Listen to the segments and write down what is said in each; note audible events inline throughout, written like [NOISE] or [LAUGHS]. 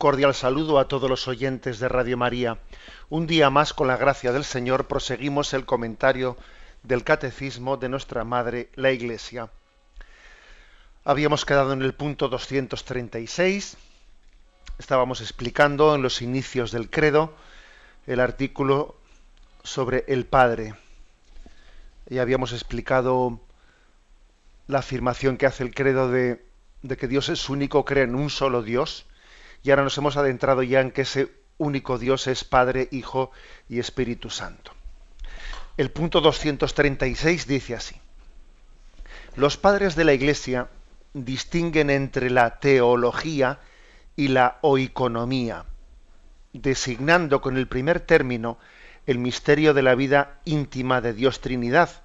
Cordial saludo a todos los oyentes de Radio María. Un día más, con la gracia del Señor, proseguimos el comentario del Catecismo de nuestra Madre, la Iglesia. Habíamos quedado en el punto 236. Estábamos explicando en los inicios del credo el artículo sobre el Padre. Y habíamos explicado la afirmación que hace el credo de, de que Dios es único, cree en un solo Dios y ahora nos hemos adentrado ya en que ese único Dios es Padre, Hijo y Espíritu Santo. El punto 236 dice así. Los padres de la Iglesia distinguen entre la teología y la oiconomía, designando con el primer término el misterio de la vida íntima de Dios Trinidad,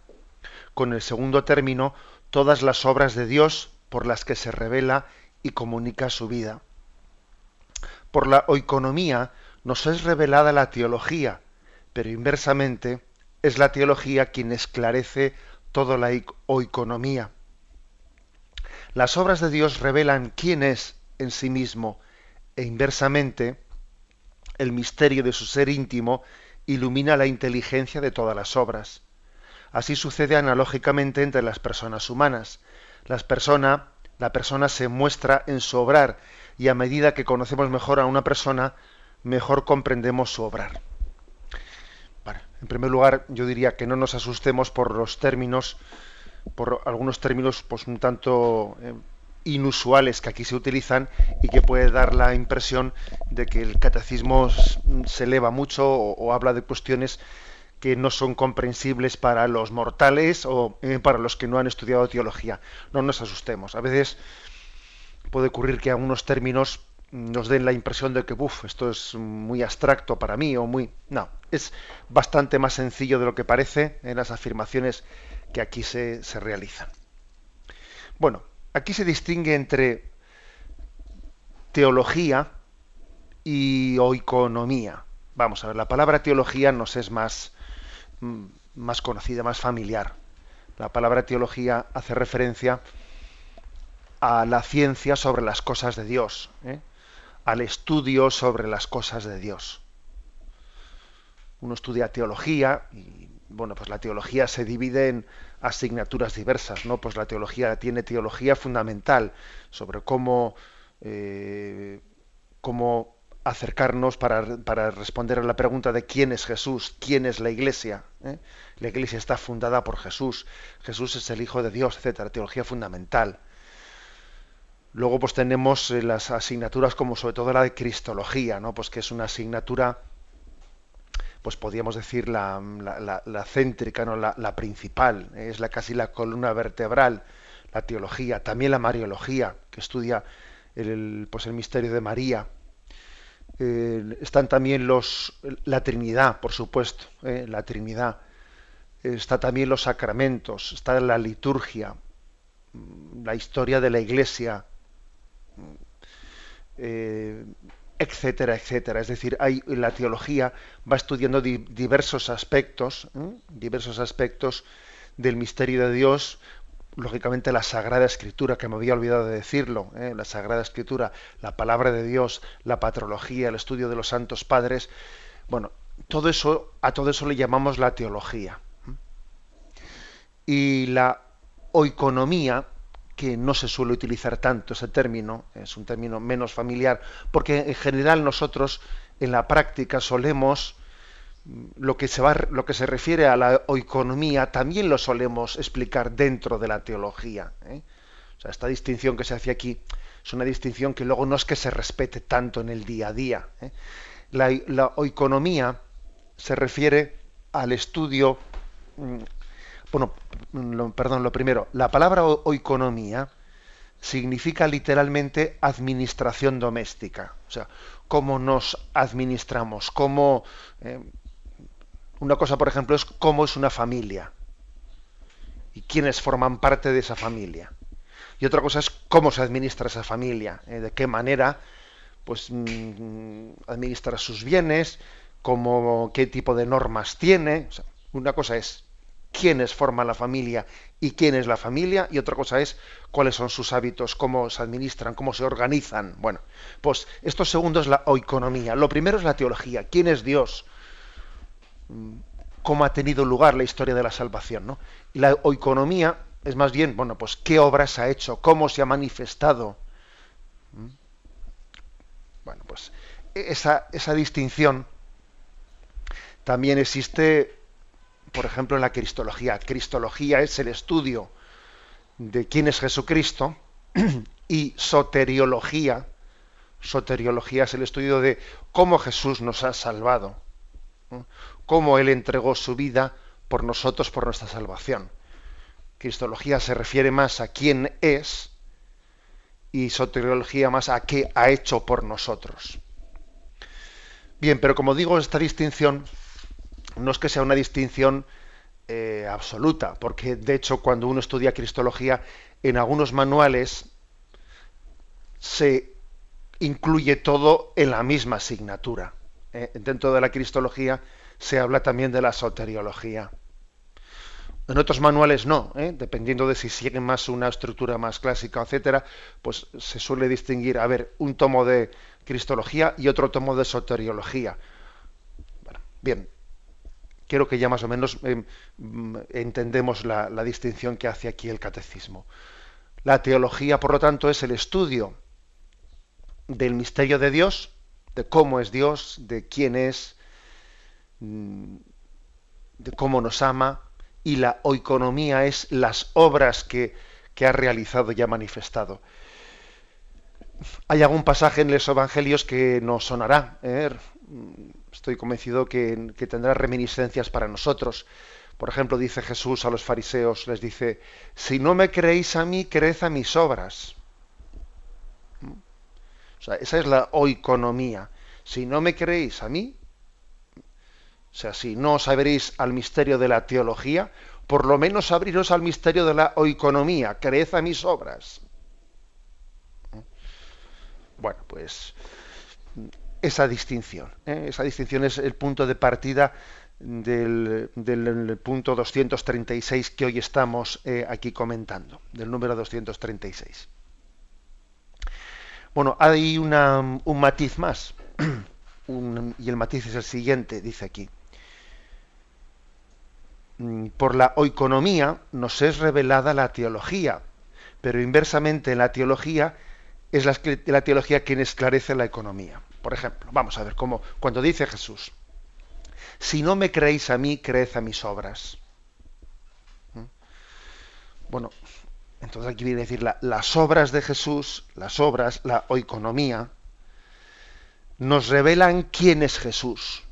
con el segundo término todas las obras de Dios por las que se revela y comunica su vida por la oiconomía nos es revelada la teología, pero inversamente es la teología quien esclarece toda la oiconomía. Las obras de Dios revelan quién es en sí mismo e inversamente el misterio de su ser íntimo ilumina la inteligencia de todas las obras. Así sucede analógicamente entre las personas humanas. Las persona, la persona se muestra en su obrar y a medida que conocemos mejor a una persona, mejor comprendemos su obrar. en primer lugar, yo diría que no nos asustemos por los términos, por algunos términos pues un tanto eh, inusuales que aquí se utilizan y que puede dar la impresión de que el catecismo se eleva mucho o, habla de cuestiones que no son comprensibles para los mortales o eh, para los que no han estudiado teología. No nos asustemos. A veces puede ocurrir que algunos términos nos den la impresión de que, uff, esto es muy abstracto para mí o muy... No, es bastante más sencillo de lo que parece en las afirmaciones que aquí se, se realizan. Bueno, aquí se distingue entre teología y oiconomía. Vamos a ver, la palabra teología nos es más, mm, más conocida, más familiar. La palabra teología hace referencia a la ciencia sobre las cosas de Dios, ¿eh? al estudio sobre las cosas de Dios. Uno estudia teología y bueno, pues la teología se divide en asignaturas diversas, ¿no? Pues la teología tiene teología fundamental sobre cómo, eh, cómo acercarnos para, responder a la pregunta de quién es Jesús, quién es la Iglesia. ¿eh? La Iglesia está fundada por Jesús, Jesús es el Hijo de Dios, etcétera. Teología fundamental. Luego pues tenemos eh, las asignaturas como sobre todo la de Cristología, ¿no? Pues que es una asignatura, pues podríamos decir la, céntrica, ¿no? La, principal, es la casi la columna vertebral, la teología, también la Mariología, que estudia el, pues el misterio de María. Eh, están también los la Trinidad, por supuesto, ¿eh? la Trinidad. está también los sacramentos, está la liturgia, la historia de la Iglesia, eh, etcétera, etcétera. Es decir, la teología va estudiando diversos aspectos, diversos aspectos del misterio de Dios, lógicamente la Sagrada Escritura, que me había olvidado de decirlo, ¿eh? la Sagrada Escritura, la palabra de Dios, la patrología, el estudio de los santos padres, bueno, todo eso, a todo eso le llamamos la teología. Y la oiconomía, que no se suele utilizar tanto ese término, es un término menos familiar, porque en general nosotros en la práctica solemos lo que se va, lo que se refiere a la oiconomía también lo solemos explicar dentro de la teología. ¿eh? O sea, esta distinción que se hace aquí es una distinción que luego no es que se respete tanto en el día a día. ¿eh? La, la oiconomía se refiere al estudio mm, perdón, lo primero, la palabra oikonomía significa literalmente administración doméstica. O sea, cómo nos administramos, cómo... Eh, una cosa, por ejemplo, es cómo es una familia y quiénes forman parte de esa familia. Y otra cosa es cómo se administra esa familia, eh, de qué manera pues mm, administra sus bienes, cómo, qué tipo de normas tiene. una cosa es quiénes forman la familia y quién es la familia, y otra cosa es cuáles son sus hábitos, cómo se administran, cómo se organizan. Bueno, pues esto segundo es la oikonomía. Lo primero es la teología. ¿Quién es Dios? Mm, ¿Cómo ha tenido lugar la historia de la salvación? ¿no? Y la oikonomía es más bien, bueno, pues qué obras ha hecho, cómo se ha manifestado. ¿Mm? Bueno, pues esa, esa distinción también existe por ejemplo, en la cristología. Cristología es el estudio de quién es Jesucristo [CLEARS THROAT] y soteriología. Soteriología es el estudio de cómo Jesús nos ha salvado, cómo Él entregó su vida por nosotros, por nuestra salvación. Cristología se refiere más a quién es y soteriología más a qué ha hecho por nosotros. Bien, pero como digo, esta distinción no es que sea una distinción eh, absoluta, porque de hecho cuando uno estudia cristología, en algunos manuales se incluye todo en la misma asignatura. ¿eh? Dentro de la cristología se habla también de la soteriología. En otros manuales no, ¿eh? dependiendo de si siguen más una estructura más clásica, etcétera, pues se suele distinguir, a ver, un tomo de cristología y otro tomo de soteriología. Bueno, bien, Quiero que ya más o menos eh, entendemos la, distinción que hace aquí el catecismo. La teología, por lo tanto, es el estudio del misterio de Dios, de cómo es Dios, de quién es, mm, de cómo nos ama, y la oikonomía es las obras que, que ha realizado y ha manifestado. Hay algún pasaje en los evangelios que nos sonará. ¿eh? Estoy convencido que, tendrá reminiscencias para nosotros. Por ejemplo, dice Jesús a los fariseos, les dice, si no me creéis a mí, creed a mis obras. O sea, esa es la oikonomía. Si no me creéis a mí, o sea, si no os abriréis al misterio de la teología, por lo menos abriros al misterio de la oikonomía, creed a mis obras. Bueno, pues esa distinción. ¿eh? Esa distinción es el punto de partida del, punto 236 que hoy estamos eh, aquí comentando, del número 236. Bueno, hay un matiz más, [CLEARS THROAT] y el matiz es el siguiente, dice aquí. Mm, por la oikonomía nos es revelada la teología, pero inversamente en la teología es la, la teología quien esclarece la economía. Por ejemplo, vamos a ver cómo, cuando dice Jesús, si no me creéis a mí, creed a mis obras. ¿Mm? Bueno, entonces aquí viene a decir las obras de Jesús, las obras, la oikonomía, nos revelan quién es Jesús.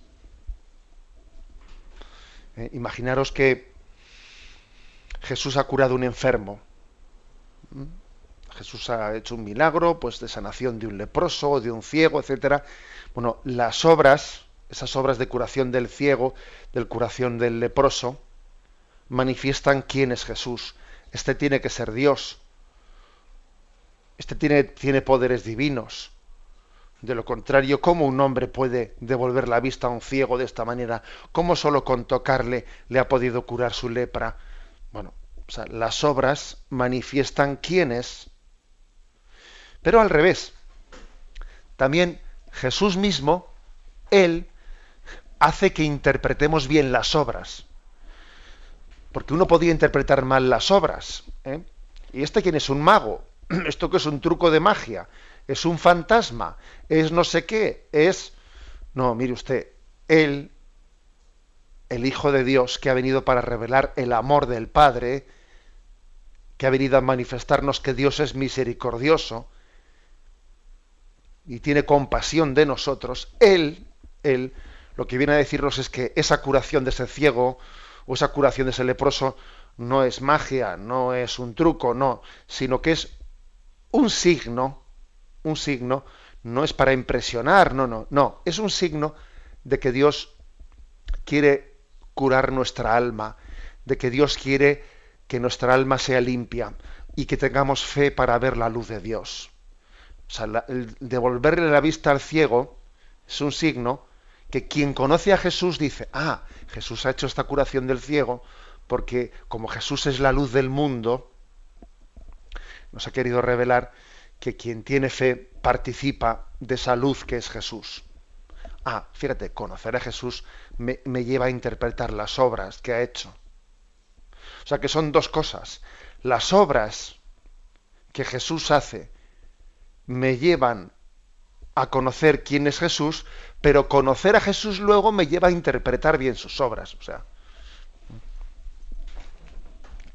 Eh, imaginaros que Jesús ha curado un enfermo. ¿Mm? Jesús ha hecho un milagro, pues de sanación de un leproso, de un ciego, etcétera. Bueno, las obras, esas obras de curación del ciego, de curación del leproso, manifiestan quién es Jesús. Este tiene que ser Dios. Este tiene, tiene poderes divinos. De lo contrario, ¿cómo un hombre puede devolver la vista a un ciego de esta manera? ¿Cómo solo con tocarle le ha podido curar su lepra? Bueno, o sea, las obras manifiestan quién es pero al revés, también Jesús mismo, Él, hace que interpretemos bien las obras. Porque uno podía interpretar mal las obras. ¿eh? ¿Y este quién es un mago? [CLEARS THROAT] ¿Esto que es un truco de magia? ¿Es un fantasma? ¿Es no sé qué? ¿Es...? No, mire usted, Él, el Hijo de Dios, que ha venido para revelar el amor del Padre, que ha venido a manifestarnos que Dios es misericordioso, y tiene compasión de nosotros, Él, Él, lo que viene a decirnos es que esa curación de ese ciego o esa curación de ese leproso no es magia, no es un truco, no, sino que es un signo, un signo no es para impresionar, no, no, no, es un signo de que Dios quiere curar nuestra alma, de que Dios quiere que nuestra alma sea limpia y que tengamos fe para ver la luz de Dios. O sea, el devolverle la vista al ciego es un signo que quien conoce a Jesús dice, ah, Jesús ha hecho esta curación del ciego porque como Jesús es la luz del mundo, nos ha querido revelar que quien tiene fe participa de esa luz que es Jesús. Ah, fíjate, conocer a Jesús me, me lleva a interpretar las obras que ha hecho. O sea que son dos cosas. Las obras que Jesús hace me llevan a conocer quién es Jesús, pero conocer a Jesús luego me lleva a interpretar bien sus obras. O sea,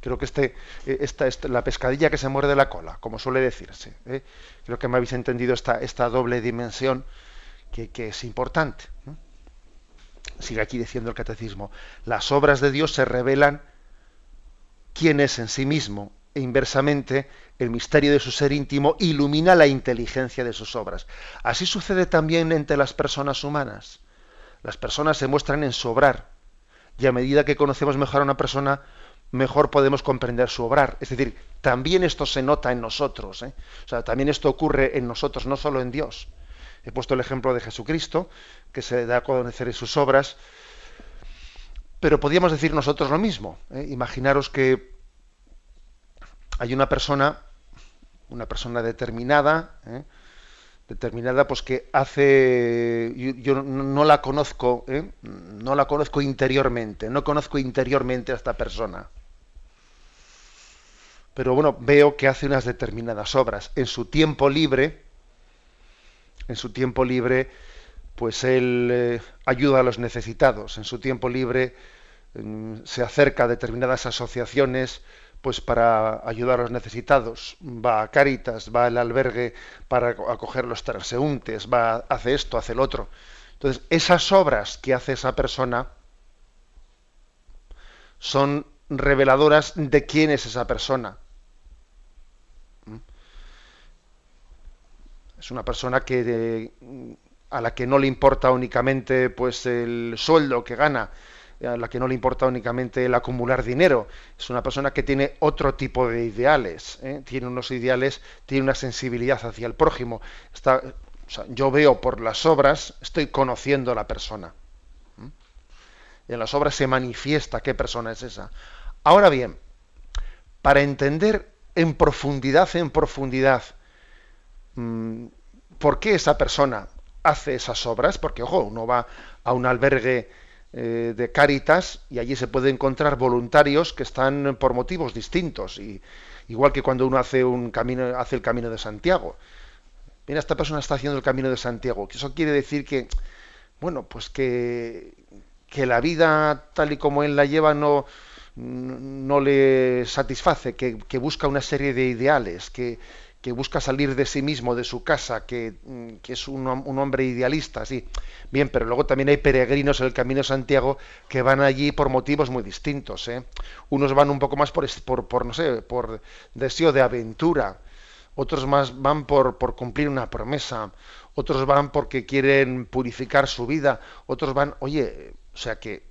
Creo que este, eh, esta, la pescadilla que se muerde la cola, como suele decirse. ¿eh? Creo que me habéis entendido esta, esta doble dimensión que, es importante. Sigue aquí diciendo el catecismo. Las obras de Dios se revelan quién es en sí mismo e inversamente el misterio de su ser íntimo ilumina la inteligencia de sus obras. Así sucede también entre las personas humanas. Las personas se muestran en su obrar y a medida que conocemos mejor a una persona, mejor podemos comprender su obrar. Es decir, también esto se nota en nosotros. ¿eh? O sea, también esto ocurre en nosotros, no solo en Dios. He puesto el ejemplo de Jesucristo, que se da a conocer en sus obras, pero podríamos decir nosotros lo mismo. ¿eh? Imaginaros que hay una persona, una persona determinada, ¿eh? determinada pues que hace yo, no la conozco ¿eh? no la conozco interiormente no conozco interiormente a esta persona pero bueno veo que hace unas determinadas obras en su tiempo libre en su tiempo libre pues él eh, ayuda a los necesitados en su tiempo libre mm, se acerca a determinadas asociaciones pues para ayudar a los necesitados, va a Caritas, va al albergue para acoger los transeúntes, va, hace esto, hace el otro. Entonces, esas obras que hace esa persona son reveladoras de quién es esa persona. ¿Mm? Es una persona que a la que no le importa únicamente pues el sueldo que gana, a la que no le importa únicamente el acumular dinero. Es una persona que tiene otro tipo de ideales, ¿eh? tiene unos ideales, tiene una sensibilidad hacia el prójimo. Está, yo veo por las obras, estoy conociendo a la persona. En las obras se manifiesta qué persona es esa. Ahora bien, para entender en profundidad, en profundidad, mm, por qué esa persona hace esas obras, porque ojo, uno va a un albergue eh, de Cáritas y allí se puede encontrar voluntarios que están por motivos distintos y igual que cuando uno hace un camino hace el camino de Santiago. Mira esta persona está haciendo el camino de Santiago. Eso quiere decir que bueno pues que que la vida tal y como él la lleva no no le satisface que, que busca una serie de ideales que que busca salir de sí mismo, de su casa, que, mm, es un, hombre idealista, sí. Bien, pero luego también hay peregrinos en el Camino de Santiago que van allí por motivos muy distintos. ¿eh? Unos van un poco más por, por, no sé, por deseo de aventura, otros más van por, por cumplir una promesa, otros van porque quieren purificar su vida, otros van, oye, o sea que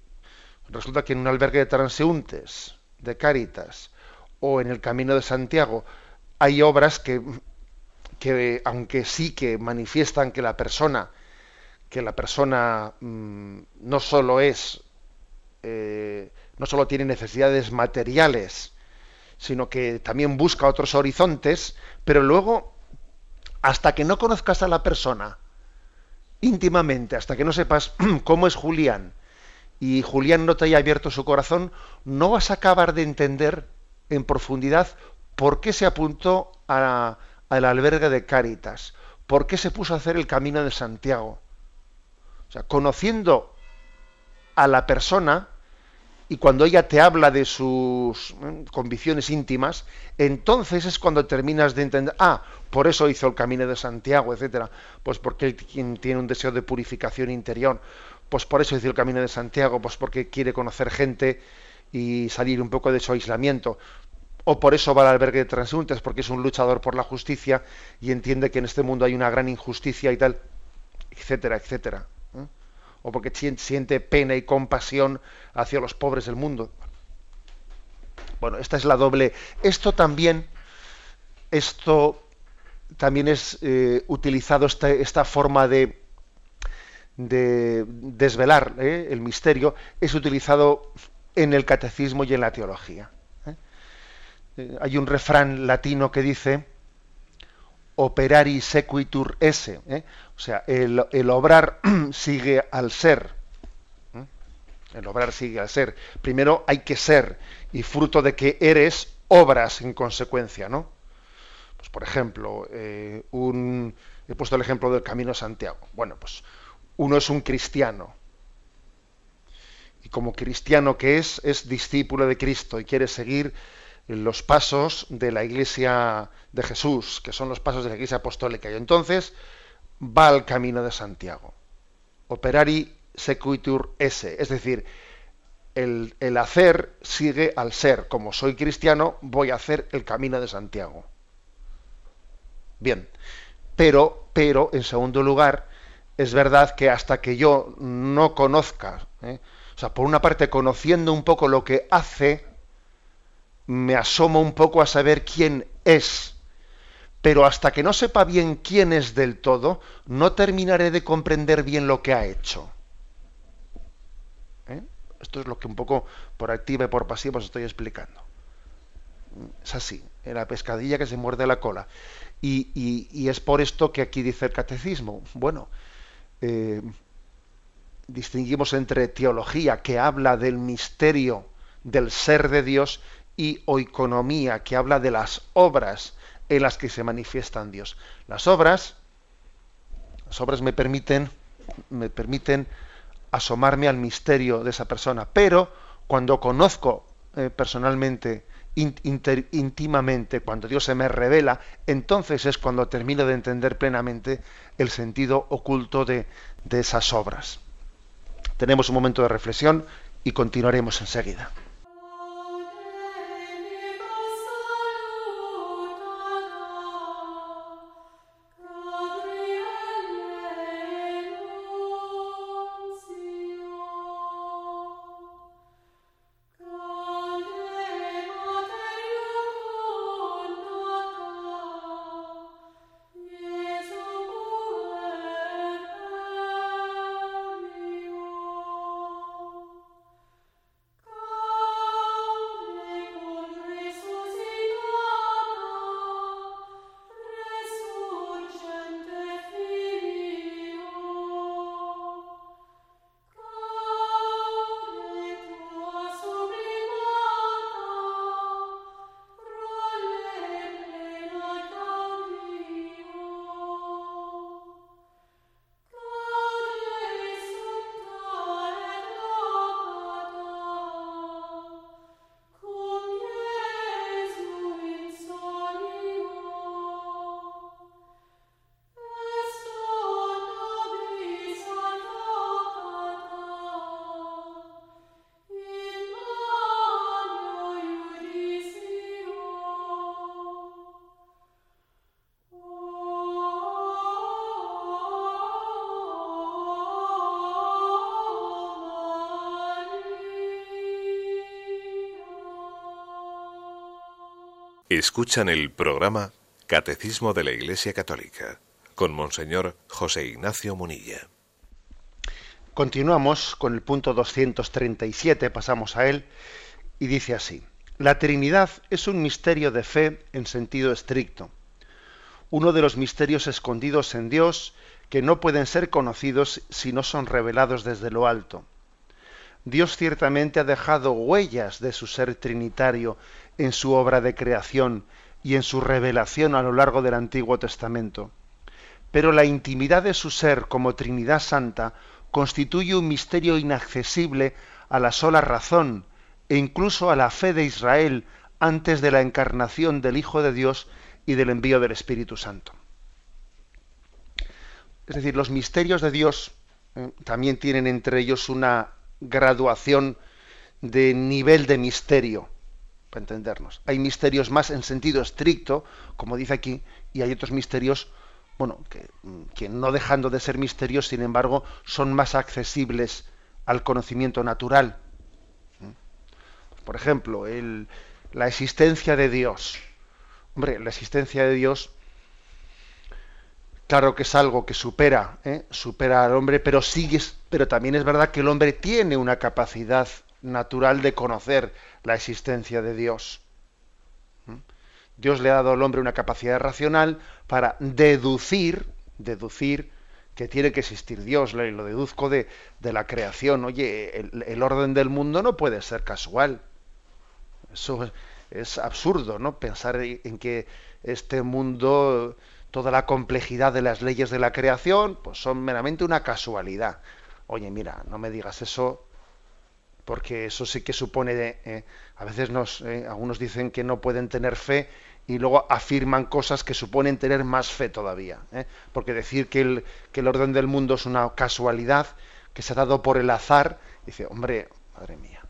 resulta que en un albergue de transeúntes, de Cáritas, o en el Camino de Santiago, hay obras que, que, aunque sí que manifiestan que la persona, que la persona mm, no solo es, eh, no solo tiene necesidades materiales, sino que también busca otros horizontes, pero luego, hasta que no conozcas a la persona íntimamente, hasta que no sepas [CLEARS THROAT] cómo es Julián, y Julián no te haya abierto su corazón, no vas a acabar de entender en profundidad ¿Por qué se apuntó al albergue de Cáritas? ¿Por qué se puso a hacer el camino de Santiago? O sea, conociendo a la persona y cuando ella te habla de sus ¿eh? convicciones íntimas, entonces es cuando terminas de entender, ah, por eso hizo el camino de Santiago, etcétera, pues porque él tiene un deseo de purificación interior, pues por eso hizo el camino de Santiago, pues porque quiere conocer gente y salir un poco de su aislamiento o por eso va al albergue de transeúntes, porque es un luchador por la justicia y entiende que en este mundo hay una gran injusticia y tal, etcétera, etcétera. ¿eh? O porque siente pena y compasión hacia los pobres del mundo. Bueno, esta es la doble. Esto también, esto también es eh, utilizado esta, esta forma de, de desvelar ¿eh? el misterio, es utilizado en el catecismo y en la teología. ¿Eh? hay un refrán latino que dice operari sequitur esse, o sea, el, el obrar [CLEARS THROAT] sigue al ser. El obrar sigue al ser. Primero hay que ser y fruto de que eres, obras en consecuencia, ¿no? Pues por ejemplo, eh, he puesto el ejemplo del Camino Santiago. Bueno, pues uno es un cristiano. Y como cristiano que es, es discípulo de Cristo y quiere seguir los pasos de la iglesia de Jesús, que son los pasos de la iglesia apostólica. Y entonces va al camino de Santiago. Operari sequitur esse, es decir, el, el, hacer sigue al ser. Como soy cristiano, voy a hacer el camino de Santiago. Bien, pero, pero, en segundo lugar, es verdad que hasta que yo no conozca, ¿eh? o sea, por una parte conociendo un poco lo que hace, me asomo un poco a saber quién es. Pero hasta que no sepa bien quién es del todo, no terminaré de comprender bien lo que ha hecho. ¿Eh? Esto es lo que un poco por activa y por pasiva os estoy explicando. Es así, en la pescadilla que se muerde la cola. Y, es por esto que aquí dice el catecismo. Bueno, eh, distinguimos entre teología, que habla del misterio del ser de Dios, y oikonomía, que habla de las obras en las que se manifiestan Dios. Las obras, las obras me permiten, me permiten asomarme al misterio de esa persona, pero cuando conozco eh, personalmente íntimamente, cuando Dios se me revela, entonces es cuando termino de entender plenamente el sentido oculto de, de esas obras. Tenemos un momento de reflexión y continuaremos enseguida. Escuchan el programa Catecismo de la Iglesia Católica con Monseñor José Ignacio Munilla. Continuamos con el punto 237, pasamos a él, y dice así, la Trinidad es un misterio de fe en sentido estricto, uno de los misterios escondidos en Dios que no pueden ser conocidos si no son revelados desde lo alto. Dios ciertamente ha dejado huellas de su ser trinitario en su obra de creación y en su revelación a lo largo del Antiguo Testamento. Pero la intimidad de su ser como Trinidad Santa constituye un misterio inaccesible a la sola razón e incluso a la fe de Israel antes de la encarnación del Hijo de Dios y del envío del Espíritu Santo. Es decir, los misterios de Dios eh, también tienen entre ellos una graduación de nivel de misterio. para entendernos. Hay misterios más en sentido estricto, como dice aquí, y hay otros misterios, bueno, que, no dejando de ser misterios, sin embargo, son más accesibles al conocimiento natural. Por ejemplo, la existencia de Dios. Hombre, la existencia de Dios, claro que es algo que supera, ¿eh? supera al hombre, pero sigue, pero también es verdad que el hombre tiene una capacidad natural de conocer la existencia de Dios. ¿Mm? Dios le ha dado al hombre una capacidad racional para deducir, deducir que tiene que existir Dios, lo deduzco de, la creación. Oye, el, orden del mundo no puede ser casual. Eso es, absurdo, ¿no? Pensar en que este mundo, toda la complejidad de las leyes de la creación, pues son meramente una casualidad. Oye, mira, no me digas eso, porque eso sí que supone, eh, a veces nos, eh, algunos dicen que no pueden tener fe y luego afirman cosas que suponen tener más fe todavía. ¿eh? Porque decir que el, orden del mundo es una casualidad que se ha dado por el azar, dice, hombre, madre mía,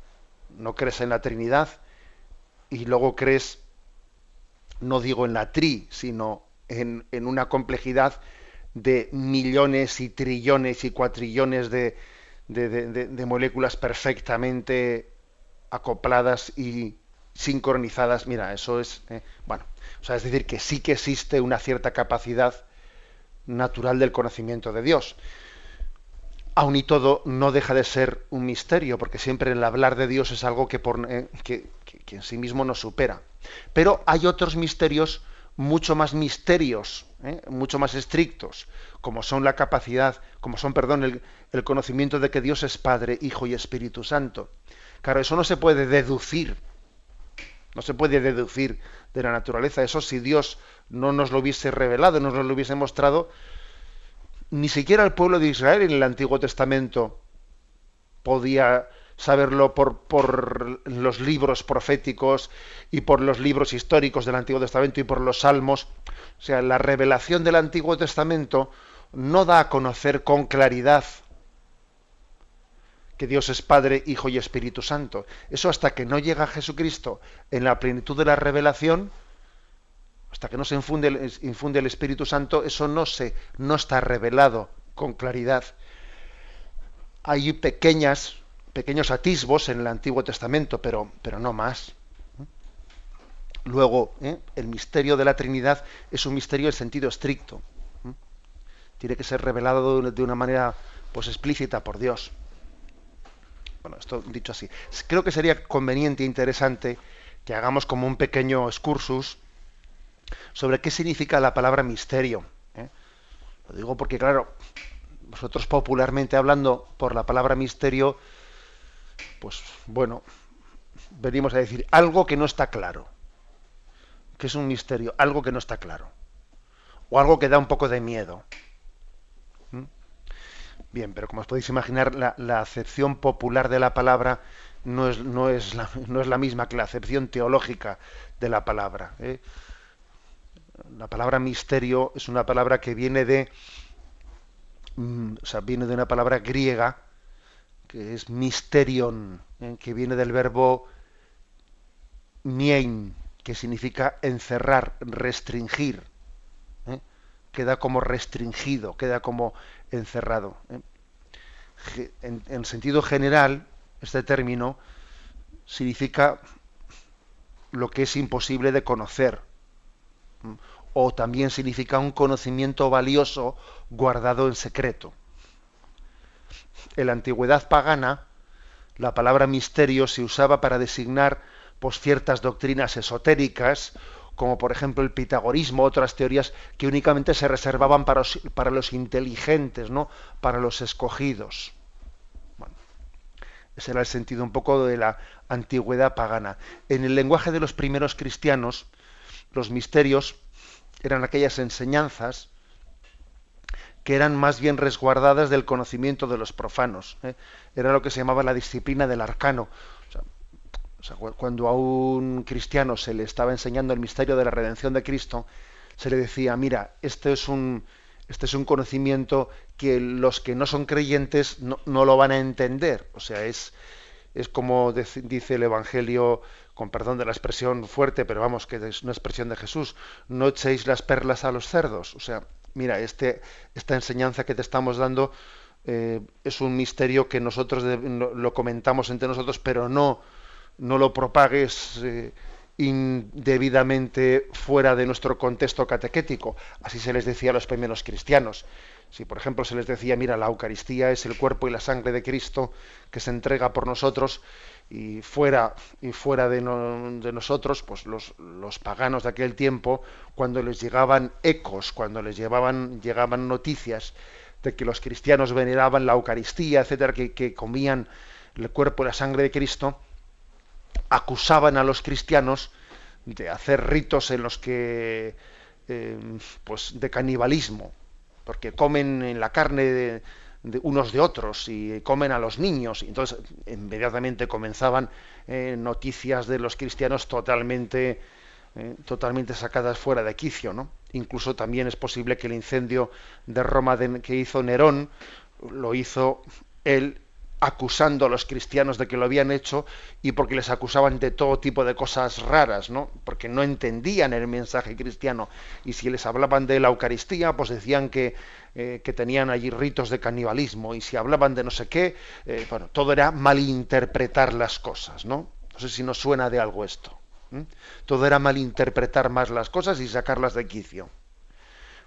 no crees en la Trinidad y luego crees, no digo en la tri, sino en una complejidad de millones y trillones y cuatrillones de, de, de moléculas perfectamente acopladas y sincronizadas, mira, eso es, eh, bueno, o sea, es decir, que sí que existe una cierta capacidad natural del conocimiento de Dios. Aun y todo, no deja de ser un misterio, porque siempre el hablar de Dios es algo que, por, eh, que, en sí mismo nos supera. Pero hay otros misterios mucho más misterios, eh, mucho más estrictos, como son la capacidad, como son, perdón, el, el conocimiento de que Dios es Padre, Hijo y Espíritu Santo. Claro, eso no se puede deducir no se puede deducir de la naturaleza. Eso si Dios no nos lo hubiese revelado, no nos lo hubiese mostrado, ni siquiera el pueblo de Israel en el Antiguo Testamento podía saberlo por, por, los libros proféticos y por los libros históricos del Antiguo Testamento y por los salmos. O sea, la revelación del Antiguo Testamento no da a conocer con claridad que Dios es Padre, Hijo y Espíritu Santo. Eso hasta que no llega Jesucristo en la plenitud de la revelación, hasta que no se infunde el, infunde el Espíritu Santo, eso no, se, no está revelado con claridad. Hay pequeñas, pequeños atisbos en el Antiguo Testamento, pero, pero no más. Luego, ¿eh? el misterio de la Trinidad es un misterio en sentido estricto. Tiene que ser revelado de una manera pues, explícita por Dios. Bueno, esto dicho así. Creo que sería conveniente e interesante que hagamos como un pequeño excursus sobre qué significa la palabra misterio. ¿eh? Lo digo porque, claro, vosotros popularmente hablando por la palabra misterio, pues bueno, venimos a decir algo que no está claro. que es un misterio? Algo que no está claro. O algo que da un poco de miedo. Bien, pero como os podéis imaginar, la, acepción popular de la palabra no es, no, es la, no es, la, misma que la acepción teológica de la palabra. ¿eh? La palabra misterio es una palabra que viene de, mm, o sea, viene de una palabra griega que es misterion, ¿eh? que viene del verbo mien, que significa encerrar, restringir. ¿eh? Queda como restringido, queda como encerrado. ¿eh? En, sentido general, este término significa lo que es imposible de conocer, o también significa un conocimiento valioso guardado en secreto. En la antigüedad pagana, la palabra misterio se usaba para designar pues, ciertas doctrinas esotéricas como por ejemplo el pitagorismo, otras teorías que únicamente se reservaban para los, para los inteligentes, ¿no? para los escogidos. ese era el sentido un poco de la antigüedad pagana. En el lenguaje de los primeros cristianos, los misterios eran aquellas enseñanzas que eran más bien resguardadas del conocimiento de los profanos. ¿eh? Era lo que se llamaba la disciplina del arcano cuando a un cristiano se le estaba enseñando el misterio de la redención de Cristo, se le decía, mira, este es un, este es un conocimiento que los que no son creyentes no, lo van a entender. O sea, es, es como dice el Evangelio con perdón de la expresión fuerte, pero vamos, que es una expresión de Jesús, no echéis las perlas a los cerdos. O sea, mira, este, esta enseñanza que te estamos dando eh, es un misterio que nosotros lo, comentamos entre nosotros, pero no, no lo propagues eh, indebidamente fuera de nuestro contexto catequético. Así se les decía a los primeros cristianos. Si, por ejemplo, se les decía, mira, la Eucaristía es el cuerpo y la sangre de Cristo que se entrega por nosotros, y fuera, y fuera de, nosotros, pues los, paganos de aquel tiempo, cuando les llegaban ecos, cuando les llevaban, llegaban noticias de que los cristianos veneraban la Eucaristía, etcétera, que comían el cuerpo y la sangre de Cristo, acusaban a los cristianos de hacer ritos en los que eh, pues de canibalismo porque comen en la carne de, unos de otros y comen a los niños. Y entonces inmediatamente comenzaban eh, noticias de los cristianos totalmente eh, totalmente sacadas fuera de quicio no incluso también es posible que el incendio de Roma que hizo Nerón lo hizo él acusando a los cristianos de que lo habían hecho y porque les acusaban de todo tipo de cosas raras, ¿no? Porque no entendían el mensaje cristiano y si les hablaban de la Eucaristía, pues decían que, eh, que tenían allí ritos de canibalismo y si hablaban de no sé qué, eh, bueno, todo era malinterpretar las cosas, ¿no? No sé si nos suena de algo esto. Todo era malinterpretar más las cosas y sacarlas de quicio.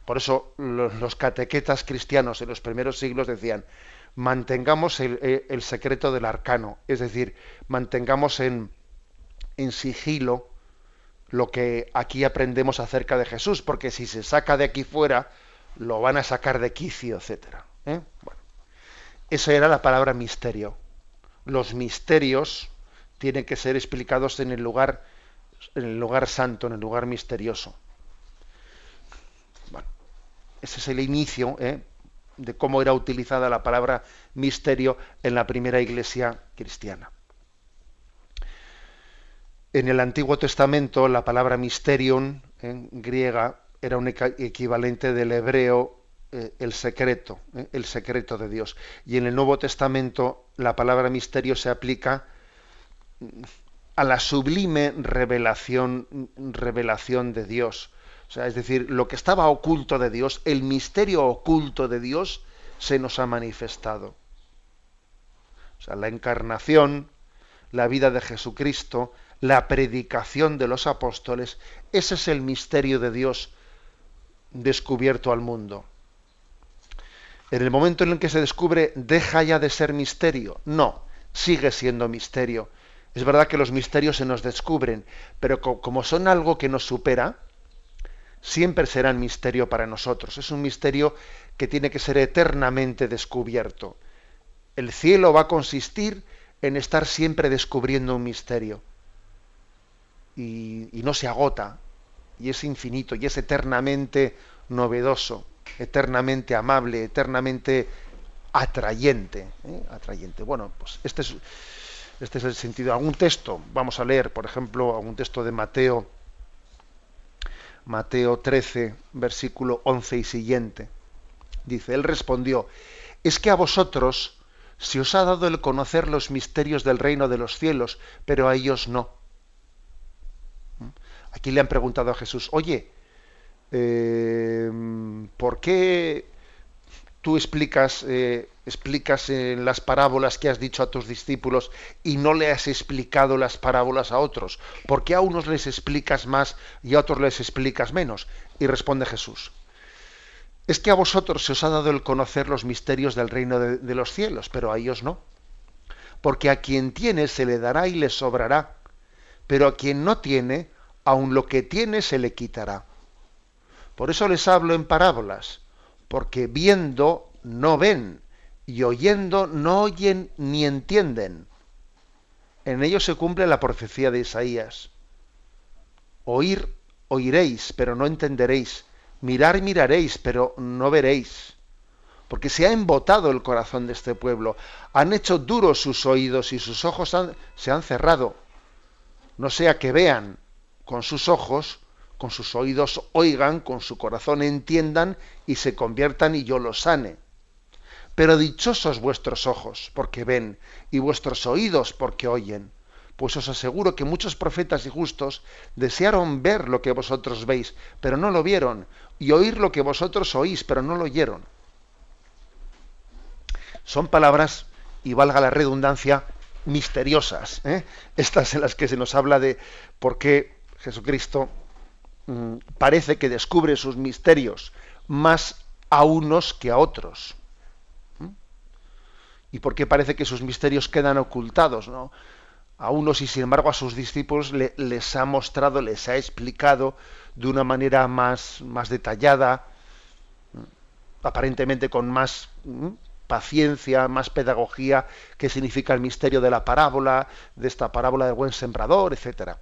Por eso los, los catequetas cristianos en los primeros siglos decían, mantengamos eh, el, secreto del arcano, es decir, mantengamos en, en, sigilo lo que aquí aprendemos acerca de Jesús, porque si se saca de aquí fuera, lo van a sacar de quicio, etc. ¿eh? Bueno, esa era la palabra misterio. Los misterios tienen que ser explicados en el lugar, en el lugar santo, en el lugar misterioso. Bueno, ese es el inicio, ¿eh? De cómo era utilizada la palabra misterio en la primera iglesia cristiana. En el Antiguo Testamento la palabra mysterion en griega era un equivalente del hebreo eh, el secreto, eh, el secreto de Dios. Y en el Nuevo Testamento la palabra misterio se aplica mm, a la sublime revelación, revelación de Dios o sea, es decir, lo que estaba oculto de Dios, el misterio oculto de Dios, se nos ha manifestado. O sea, la encarnación, la vida de Jesucristo, la predicación de los apóstoles, ese es el misterio de Dios descubierto al mundo. En el momento en el que se descubre, deja ya de ser misterio. No, sigue siendo misterio. Es verdad que los misterios se nos descubren, pero como son algo que nos supera, siempre serán misterio para nosotros. Es un misterio que tiene que ser eternamente descubierto. El cielo va a consistir en estar siempre descubriendo un misterio. Y, no se agota, y es infinito, y es eternamente novedoso, eternamente amable, eternamente atrayente. ¿eh? atrayente. Bueno, pues este es, este es el sentido. Algún texto, vamos a leer, por ejemplo, algún texto de Mateo Mateo 13, versículo 11 y siguiente. Dice, él respondió, es que a vosotros se os ha dado el conocer los misterios del reino de los cielos, pero a ellos no. ¿Mm? Aquí le han preguntado a Jesús, oye, eh, ¿por qué tú explicas, eh, explicas en las parábolas que has dicho a tus discípulos y no le has explicado las parábolas a otros? ¿Por qué a unos les explicas más y a otros les explicas menos? Y responde Jesús. Es que a vosotros se os ha dado el conocer los misterios del reino de, de los cielos, pero a ellos no. Porque a quien tiene se le dará y le sobrará, pero a quien no tiene, aun lo que tiene se le quitará. Por eso les hablo en parábolas porque viendo no ven y oyendo no oyen ni entienden. En ello se cumple la profecía de Isaías. Oír, oiréis, pero no entenderéis. Mirar, miraréis, pero no veréis. Porque se ha embotado el corazón de este pueblo. Han hecho duros sus oídos y sus ojos se han cerrado. No sea que vean con sus ojos con sus oídos oigan, con su corazón entiendan y se conviertan y yo los sane. Pero dichosos vuestros ojos porque ven y vuestros oídos porque oyen, pues os aseguro que muchos profetas y justos desearon ver lo que vosotros veis, pero no lo vieron, y oír lo que vosotros oís, pero no lo oyeron. Son palabras, y valga la redundancia, misteriosas. ¿eh? Estas en las que se nos habla de por qué Jesucristo mm, parece que descubre sus misterios más a unos que a otros. ¿Y por qué parece que sus misterios quedan ocultados? ¿no? A unos y sin embargo a sus discípulos les ha mostrado, les ha explicado de una manera más, más detallada, aparentemente con más paciencia, más pedagogía, qué significa el misterio de la parábola, de esta parábola del buen sembrador, etcétera.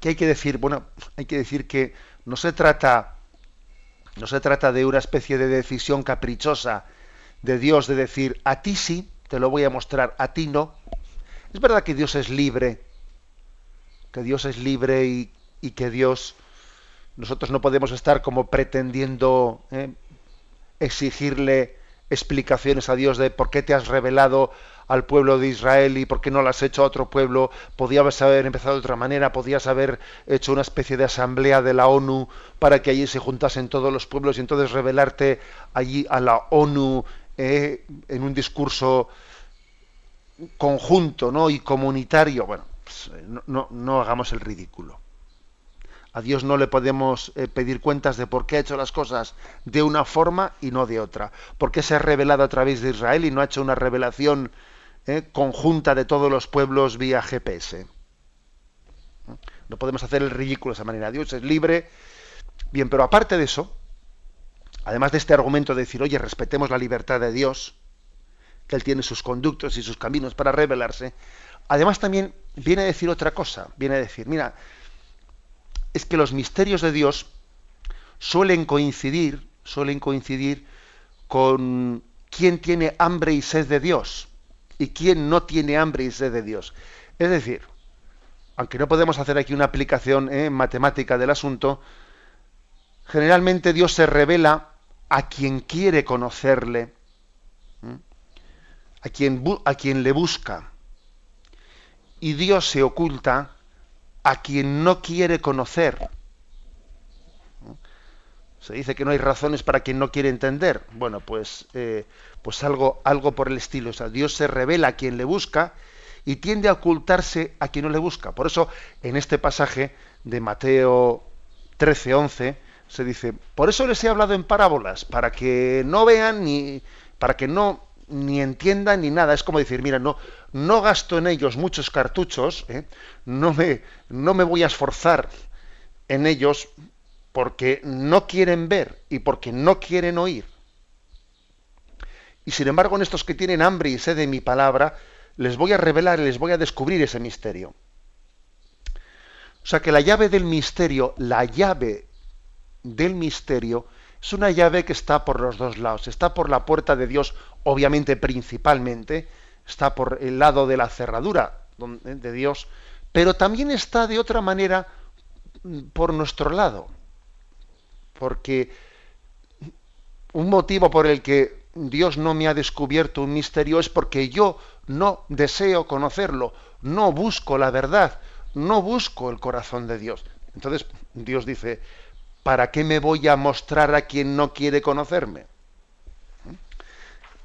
¿Qué hay que decir? Bueno, hay que decir que no se trata, no se trata de una especie de decisión caprichosa de Dios de decir a ti sí, te lo voy a mostrar, a ti no. Es verdad que Dios es libre, que Dios es libre y, que Dios, nosotros no podemos estar como pretendiendo eh, exigirle explicaciones a Dios de por qué te has revelado al pueblo de Israel y por qué no lo has hecho a otro pueblo. Podías haber empezado de otra manera, podías haber hecho una especie de asamblea de la ONU para que allí se juntasen todos los pueblos y entonces revelarte allí a la ONU eh, en un discurso conjunto ¿no? y comunitario. Bueno, pues, eh, no, no hagamos el ridículo. A Dios no le podemos eh, pedir cuentas de por qué ha hecho las cosas de una forma y no de otra. ¿Por qué se ha revelado a través de Israel y no ha hecho una revelación conjunta de todos los pueblos vía GPS? No podemos hacer el ridículo de esa manera. Dios es libre. Bien, pero aparte de eso, además de este argumento de decir, oye, respetemos la libertad de Dios, que Él tiene sus conductos y sus caminos para revelarse, además también viene a decir otra cosa. Viene a decir, mira, es que los misterios de Dios suelen coincidir, suelen coincidir con quién tiene hambre y sed de Dios y quién no tiene hambre y sed de Dios. Es decir, aunque no podemos hacer aquí una aplicación eh, matemática del asunto, generalmente Dios se revela a quien quiere conocerle, a quien, a quien le busca. Y Dios se oculta a quien no quiere conocer. Se dice que no hay razones para quien no quiere entender. Bueno, pues, eh, pues algo, algo por el estilo. O sea, Dios se revela a quien le busca y tiende a ocultarse a quien no le busca. Por eso, en este pasaje de Mateo 13, 11, se dice, por eso les he hablado en parábolas, para que no vean ni, para que no ni entiendan ni nada. Es como decir, mira, no, no gasto en ellos muchos cartuchos, ¿eh? no, me, no me voy a esforzar en ellos porque no quieren ver y porque no quieren oír. Y sin embargo, en estos que tienen hambre y sed de mi palabra, les voy a revelar, les voy a descubrir ese misterio. O sea que la llave del misterio, la llave del misterio, es una llave que está por los dos lados. Está por la puerta de Dios, obviamente principalmente, está por el lado de la cerradura de Dios, pero también está de otra manera por nuestro lado. Porque un motivo por el que Dios no me ha descubierto un misterio es porque yo no deseo conocerlo, no busco la verdad, no busco el corazón de Dios. Entonces Dios dice, ¿para qué me voy a mostrar a quien no quiere conocerme?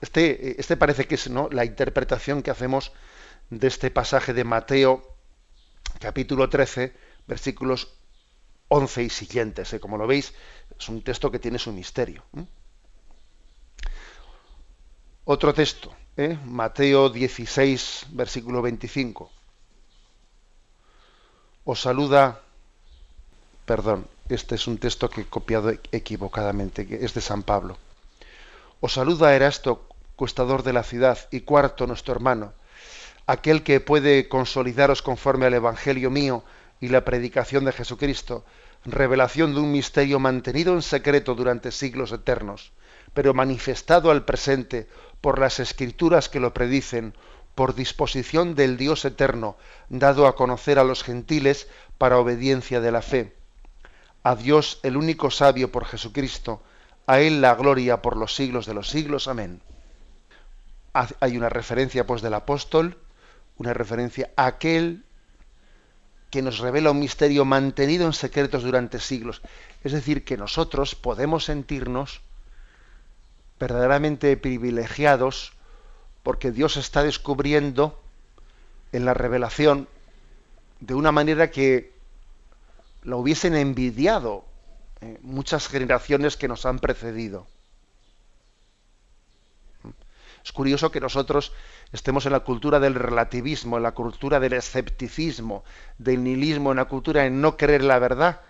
Este, este parece que es ¿no? la interpretación que hacemos de este pasaje de Mateo, capítulo 13, versículos 11 y siguientes. ¿eh? Como lo veis, es un texto que tiene su misterio. Otro texto, ¿eh? Mateo 16, versículo 25. Os saluda, perdón, este es un texto que he copiado equivocadamente, que es de San Pablo. Os saluda Erasto, cuestador de la ciudad, y cuarto nuestro hermano, aquel que puede consolidaros conforme al Evangelio mío y la predicación de Jesucristo, revelación de un misterio mantenido en secreto durante siglos eternos, pero manifestado al presente por las escrituras que lo predicen, por disposición del Dios eterno, dado a conocer a los gentiles para obediencia de la fe a Dios el único sabio por Jesucristo, a Él la gloria por los siglos de los siglos. Amén. Hay una referencia pues del apóstol una referencia a aquel que nos revela un misterio mantenido en secretos durante siglos. Es decir, que nosotros podemos sentirnos verdaderamente privilegiados porque Dios está descubriendo en la revelación de una manera que lo hubiesen envidiado eh, muchas generaciones que nos han precedido. Es curioso que nosotros estemos en la cultura del relativismo, en la cultura del escepticismo, del nihilismo, en la cultura de no creer la verdad.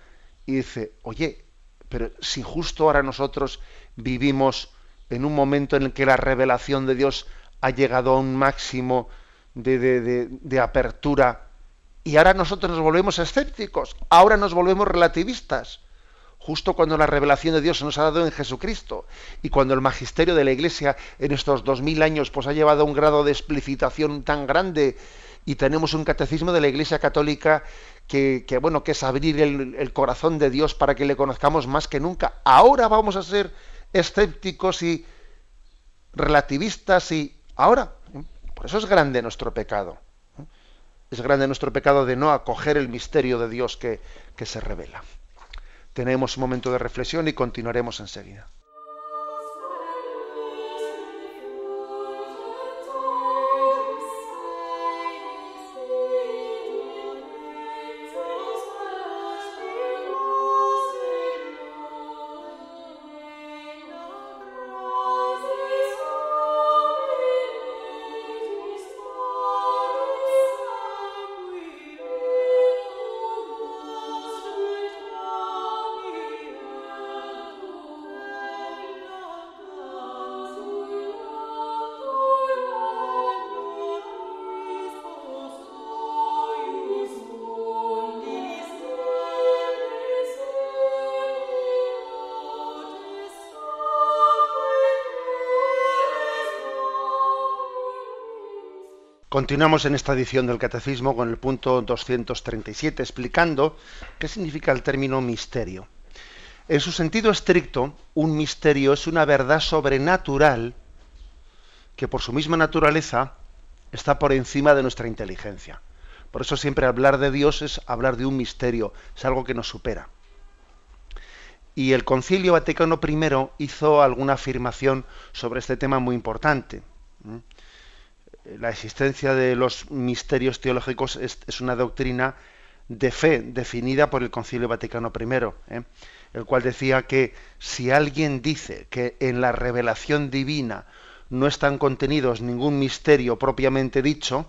Y dice, oye, pero si justo ahora nosotros vivimos en un momento en el que la revelación de Dios ha llegado a un máximo de, de apertura, y ahora nosotros nos volvemos escépticos, ahora nos volvemos relativistas justo cuando la revelación de Dios se nos ha dado en Jesucristo y cuando el magisterio de la Iglesia en estos dos mil años pues ha llevado a un grado de explicitación tan grande y tenemos un catecismo de la Iglesia Católica que, bueno que es abrir el, el, corazón de Dios para que le conozcamos más que nunca. Ahora vamos a ser escépticos y relativistas y ahora por eso es grande nuestro pecado. Es grande nuestro pecado de no acoger el misterio de Dios que, se revela. Tenemos un momento de reflexión y continuaremos enseguida. Continuamos en esta edición del Catecismo con el punto 237, explicando qué significa el término misterio. En su sentido estricto, un misterio es una verdad sobrenatural que por su misma naturaleza está por encima de nuestra inteligencia. Por eso siempre hablar de Dios es hablar de un misterio, es algo que nos supera. Y el Concilio Vaticano I hizo alguna afirmación sobre este tema muy importante la existencia de los misterios teológicos es, una doctrina de fe definida por el Concilio Vaticano I, ¿eh? el cual decía que si alguien dice que en la revelación divina no están contenidos ningún misterio propiamente dicho,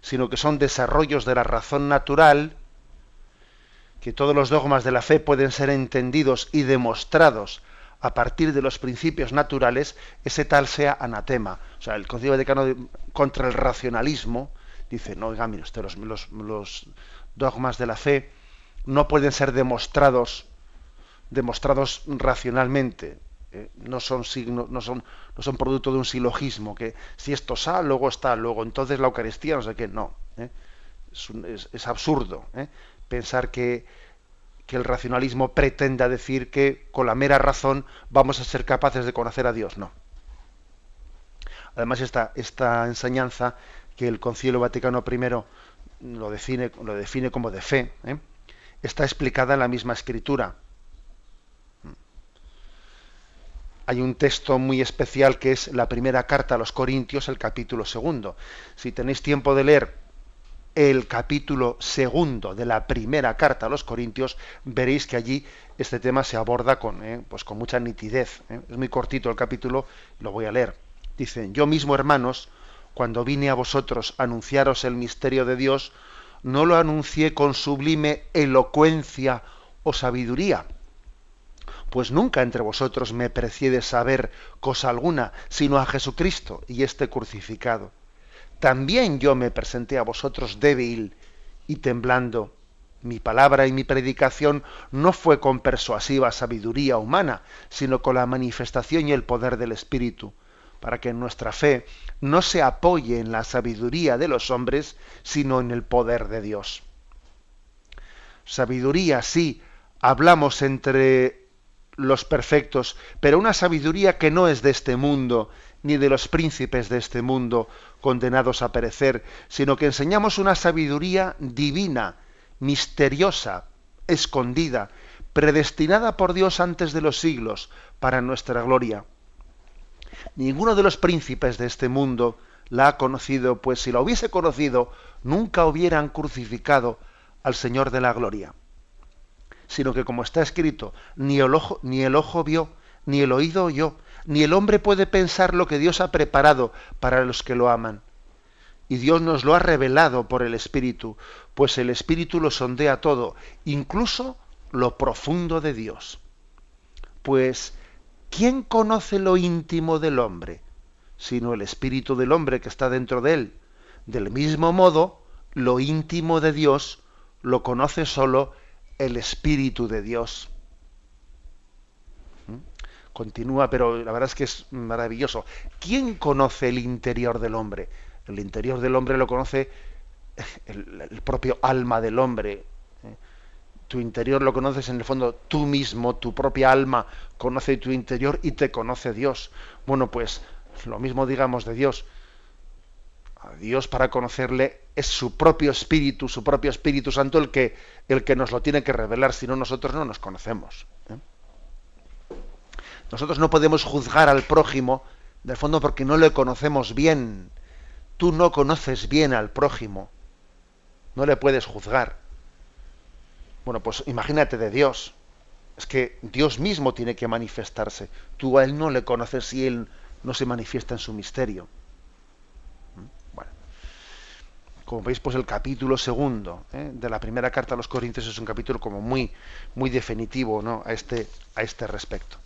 sino que son desarrollos de la razón natural, que todos los dogmas de la fe pueden ser entendidos y demostrados a partir de los principios naturales, ese tal sea anatema. O sea, el Concilio Vaticano contra el racionalismo dice, no, oiga, mire usted, los, dogmas de la fe no pueden ser demostrados, demostrados racionalmente. Eh, no son signo, no son, no son producto de un silogismo, que si esto está, luego está, luego entonces la Eucaristía, no sé qué, no. Eh. Es, absurdo eh, pensar que que el racionalismo pretenda decir que con la mera razón vamos a ser capaces de conocer a Dios. No. Además, esta, esta enseñanza que el Concilio Vaticano I lo define, lo define como de fe, ¿eh? está explicada en la misma escritura. Hay un texto muy especial que es la primera carta a los Corintios, el capítulo segundo. Si tenéis tiempo de leer el capítulo segundo de la primera carta a los Corintios, veréis que allí este tema se aborda con, eh, pues con mucha nitidez. Eh. Es muy cortito el capítulo, lo voy a leer. Dicen, yo mismo, hermanos, cuando vine a vosotros a anunciaros el misterio de Dios, no lo anuncié con sublime elocuencia o sabiduría, pues nunca entre vosotros me precié de saber cosa alguna, sino a Jesucristo y este crucificado también yo me presenté a vosotros débil y temblando. Mi palabra y mi predicación no fue con persuasiva sabiduría humana, sino con la manifestación y el poder del Espíritu, para que nuestra fe no se apoye en la sabiduría de los hombres, sino en el poder de Dios. Sabiduría, sí, hablamos entre los perfectos, pero una sabiduría que no es de este mundo, ni de los príncipes de este mundo condenados a perecer, sino que enseñamos una sabiduría divina, misteriosa, escondida, predestinada por Dios antes de los siglos, para nuestra gloria. Ninguno de los príncipes de este mundo la ha conocido, pues si la hubiese conocido, nunca hubieran crucificado al Señor de la gloria. Sino que como está escrito, ni el ojo, ni el ojo vio, ni el oído oyó, ni el hombre puede pensar lo que Dios ha preparado para los que lo aman. Y Dios nos lo ha revelado por el Espíritu, pues el Espíritu lo sondea todo, incluso lo profundo de Dios. Pues, ¿quién conoce lo íntimo del hombre? Sino el Espíritu del hombre que está dentro de él. Del mismo modo, lo íntimo de Dios lo conoce solo el Espíritu de Dios. Continúa, pero la verdad es que es maravilloso. ¿Quién conoce el interior del hombre? El interior del hombre lo conoce [LAUGHS] el, propio alma del hombre. ¿eh? Tu interior lo conoces en el fondo tú mismo, tu propia alma conoce tu interior y te conoce Dios. Bueno, pues lo mismo digamos de Dios. A Dios para conocerle es su propio espíritu, su propio Espíritu Santo el que, el que nos lo tiene que revelar, si no nosotros no nos conocemos. Nosotros no podemos juzgar al prójimo, del fondo porque no le conocemos bien. Tú no conoces bien al prójimo. No le puedes juzgar. Bueno, pues imagínate de Dios. Es que Dios mismo tiene que manifestarse. Tú a Él no le conoces si Él no se manifiesta en su misterio. ¿Mm? Bueno, como veis, pues el capítulo segundo ¿eh? de la primera carta a los Corintios es un capítulo como muy, muy definitivo ¿no? a, este, a este respecto.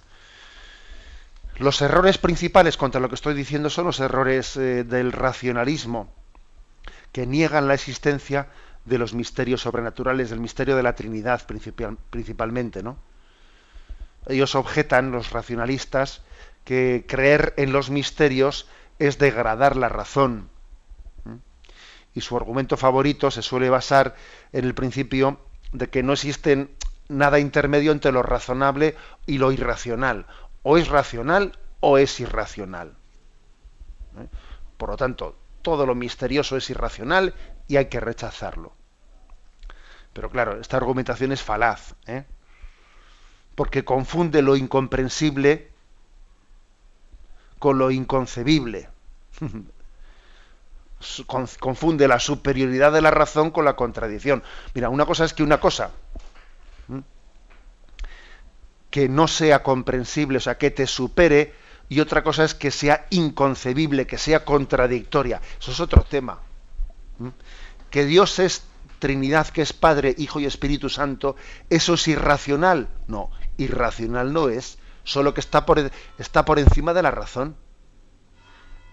Los errores principales contra lo que estoy diciendo son los errores eh, del racionalismo, que niegan la existencia de los misterios sobrenaturales, del misterio de la Trinidad principalmente, ¿no? Ellos objetan, los racionalistas, que creer en los misterios es degradar la razón. Y su argumento favorito se suele basar en el principio de que no existe nada intermedio entre lo razonable y lo irracional o es racional o es irracional. ¿Eh? Por lo tanto, todo lo misterioso es irracional y hay que rechazarlo. Pero claro, esta argumentación es falaz, ¿eh? porque confunde lo incomprensible con lo inconcebible. [LAUGHS] confunde la superioridad de la razón con la contradicción. Mira, una cosa es que una cosa que no sea comprensible, o sea, que te supere, y otra cosa es que sea inconcebible, que sea contradictoria. Eso es otro tema. ¿Mm? Que Dios es Trinidad, que es Padre, Hijo y Espíritu Santo, ¿eso es irracional? No, irracional no es, solo que está por, está por encima de la razón.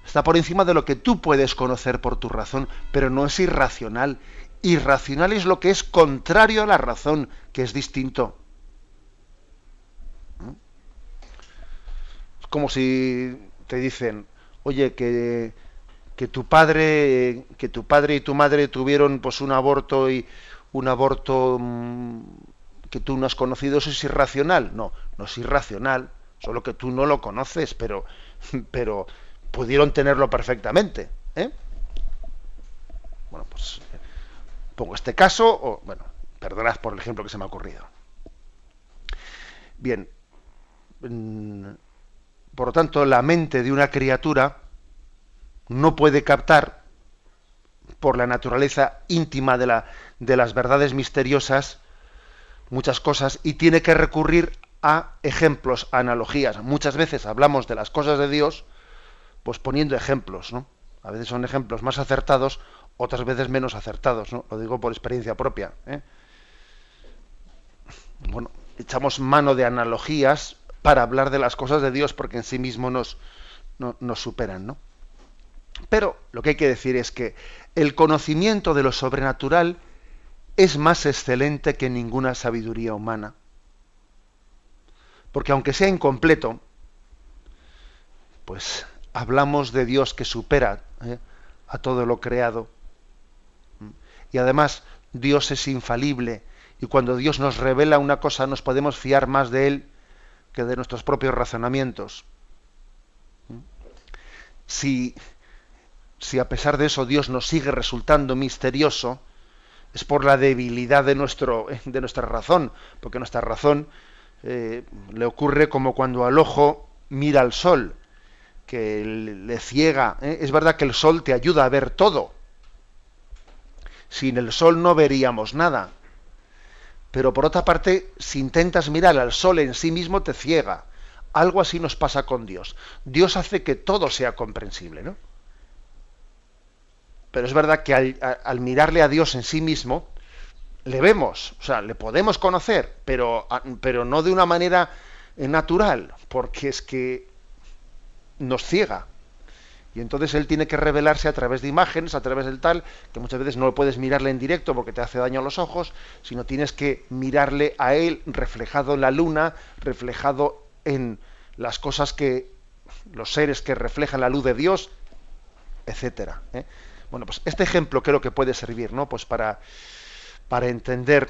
Está por encima de lo que tú puedes conocer por tu razón, pero no es irracional. Irracional es lo que es contrario a la razón, que es distinto. Como si te dicen, oye, que, que tu padre, que tu padre y tu madre tuvieron pues un aborto y un aborto mm, que tú no has conocido, eso es irracional. No, no es irracional, solo que tú no lo conoces, pero, [LAUGHS] pero pudieron tenerlo perfectamente. ¿eh? Bueno, pues pongo este caso, o bueno, perdonad por el ejemplo que se me ha ocurrido. Bien, mm, por lo tanto, la mente de una criatura no puede captar, por la naturaleza íntima de, de las verdades misteriosas, muchas cosas y tiene que recurrir a ejemplos, a analogías. Muchas veces hablamos de las cosas de Dios, pues poniendo ejemplos, ¿no? A veces son ejemplos más acertados, otras veces menos acertados, ¿no? Lo digo por experiencia propia. ¿eh? Bueno, echamos mano de analogías para hablar de las cosas de Dios porque en sí mismo nos, nos superan, ¿no? Pero lo que hay que decir es que el conocimiento de lo sobrenatural es más excelente que ninguna sabiduría humana. Porque aunque sea incompleto, pues hablamos de Dios que supera ¿eh? a todo lo creado. Y además Dios es infalible y cuando Dios nos revela una cosa nos podemos fiar más de Él que de nuestros propios razonamientos. si, si a pesar de eso Dios nos sigue resultando misterioso, es por la debilidad de, nuestro, [LAUGHS] de nuestra razón, porque nuestra razón eh, le ocurre como cuando al ojo mira al sol, que le ciega. ¿eh? Es verdad que el sol te ayuda a ver todo. Sin el sol no veríamos nada. Pero por otra parte, si intentas mirar al sol en sí mismo, te ciega. Algo así nos pasa con Dios. Dios hace que todo sea comprensible, ¿no? Pero es verdad que al, mirarle a Dios en sí mismo, le vemos, o sea, le podemos conocer, pero, pero no de una manera natural, porque es que nos ciega. Y entonces él tiene que revelarse a través de imágenes, a través del tal, que muchas veces no puedes mirarle en directo porque te hace daño a los ojos, sino tienes que mirarle a él reflejado en la luna, reflejado en las cosas que, los seres que reflejan la luz de Dios, etcétera. ¿eh? Bueno, pues este ejemplo creo que puede servir, ¿no? Pues para, para entender,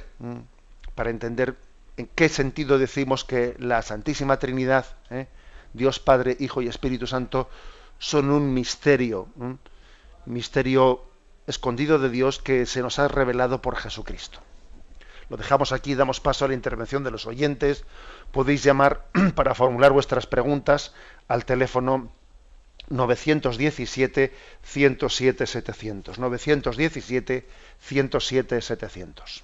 para entender en qué sentido decimos que la Santísima Trinidad, ¿eh? Dios Padre, Hijo y Espíritu Santo, son un misterio, un misterio escondido de Dios que se nos ha revelado por Jesucristo. Lo dejamos aquí, damos paso a la intervención de los oyentes. Podéis llamar [CLEARS THROAT] para formular vuestras preguntas al teléfono 917 107 700. 917 107 700.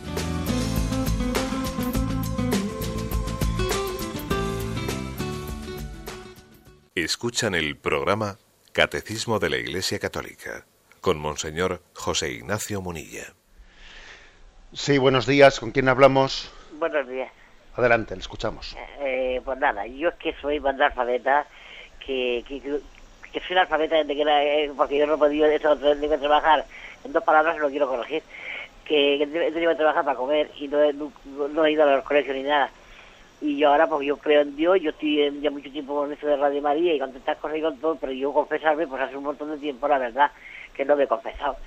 Escuchan el programa Catecismo de la Iglesia Católica con Monseñor José Ignacio Munilla. Sí, buenos días. ¿Con quién hablamos? Buenos días. Adelante, le escuchamos. Eh, pues nada, yo es que soy alfabeta, que, que, que, soy alfabeta desde que era, eh, porque yo no he podido eso, que trabajar en dos palabras, lo quiero corregir, que, he tenido que trabajar para comer y no, no he ido a los colegios ni nada y yo ahora pues yo creo en Dios, yo estoy ya mucho tiempo con eso de Radio María y con tantas cosas y con todo, pero yo confesarme pues hace un montón de tiempo la verdad que no me he confesado.